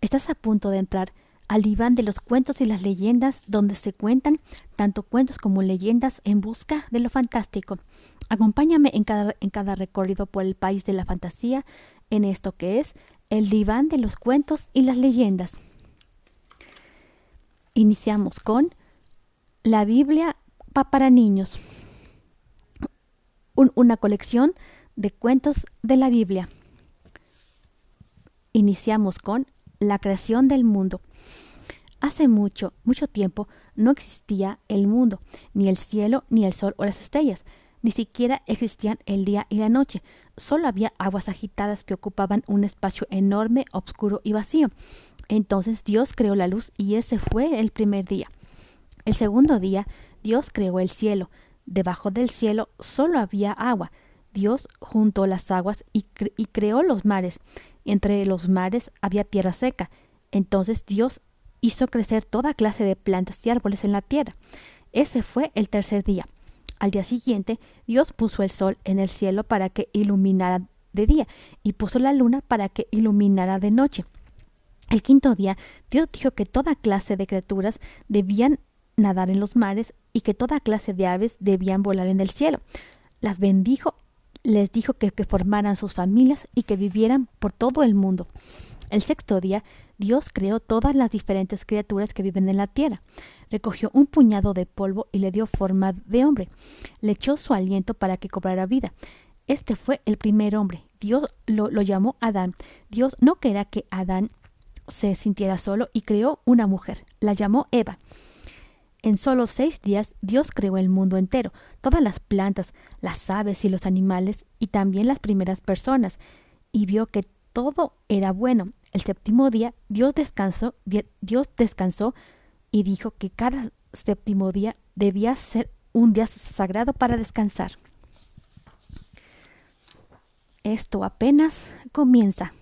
Estás a punto de entrar al diván de los cuentos y las leyendas, donde se cuentan tanto cuentos como leyendas en busca de lo fantástico. Acompáñame en cada, en cada recorrido por el país de la fantasía, en esto que es el diván de los cuentos y las leyendas. Iniciamos con la Biblia para niños, una colección de cuentos de la Biblia. Iniciamos con la creación del mundo. Hace mucho, mucho tiempo no existía el mundo, ni el cielo, ni el sol o las estrellas, ni siquiera existían el día y la noche. Solo había aguas agitadas que ocupaban un espacio enorme, oscuro y vacío. Entonces Dios creó la luz y ese fue el primer día. El segundo día Dios creó el cielo. Debajo del cielo solo había agua. Dios juntó las aguas y, y creó los mares. Entre los mares había tierra seca. Entonces Dios hizo crecer toda clase de plantas y árboles en la tierra. Ese fue el tercer día. Al día siguiente, Dios puso el sol en el cielo para que iluminara de día y puso la luna para que iluminara de noche. El quinto día, Dios dijo que toda clase de criaturas debían nadar en los mares y que toda clase de aves debían volar en el cielo. Las bendijo, les dijo que, formaran sus familias y que vivieran por todo el mundo. El sexto día, Dios creó todas las diferentes criaturas que viven en la tierra. Recogió un puñado de polvo y le dio forma de hombre. Le echó su aliento para que cobrara vida. Este fue el primer hombre. Dios lo, lo llamó Adán. Dios no quería que Adán se sintiera solo y creó una mujer. La llamó Eva. En solo seis días Dios creó el mundo entero, todas las plantas, las aves y los animales, y también las primeras personas, y vio que todo era bueno. El séptimo día Dios descansó, Dios descansó y dijo que cada séptimo día debía ser un día sagrado para descansar. Esto apenas comienza.